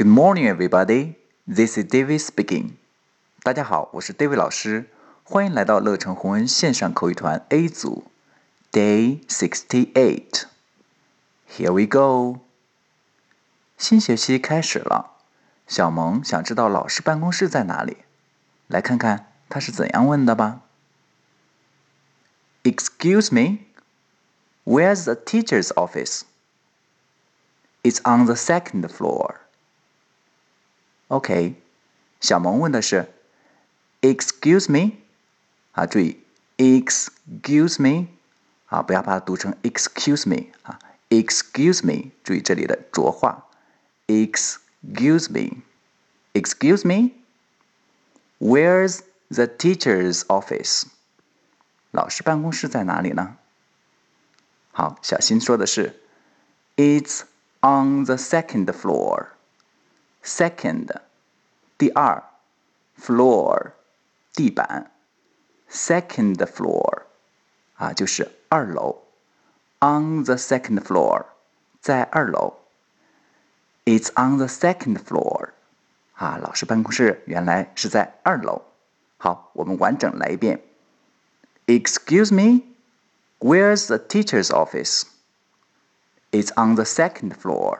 Good morning, everybody. This is David speaking. 大家好，我是 David 老师，欢迎来到乐成红恩线上口语团 A 组，Day sixty eight. Here we go. 新学期开始了，小萌想知道老师办公室在哪里，来看看他是怎样问的吧。Excuse me, where's the teacher's office? It's on the second floor. OK，小萌问的是，Excuse me，啊，注意，Excuse me，啊，不要把它读成 Excuse me 啊，Excuse me，注意这里的浊化，Excuse me，Excuse me，Where's the teacher's office？老师办公室在哪里呢？好，小新说的是，It's on the second floor。 Second，第二，floor，地板，second floor，啊，就是二楼。On the second floor，在二楼。It's on the second floor，啊，老师办公室原来是在二楼。好，我们完整来一遍。Excuse me, where's the teacher's office? It's on the second floor.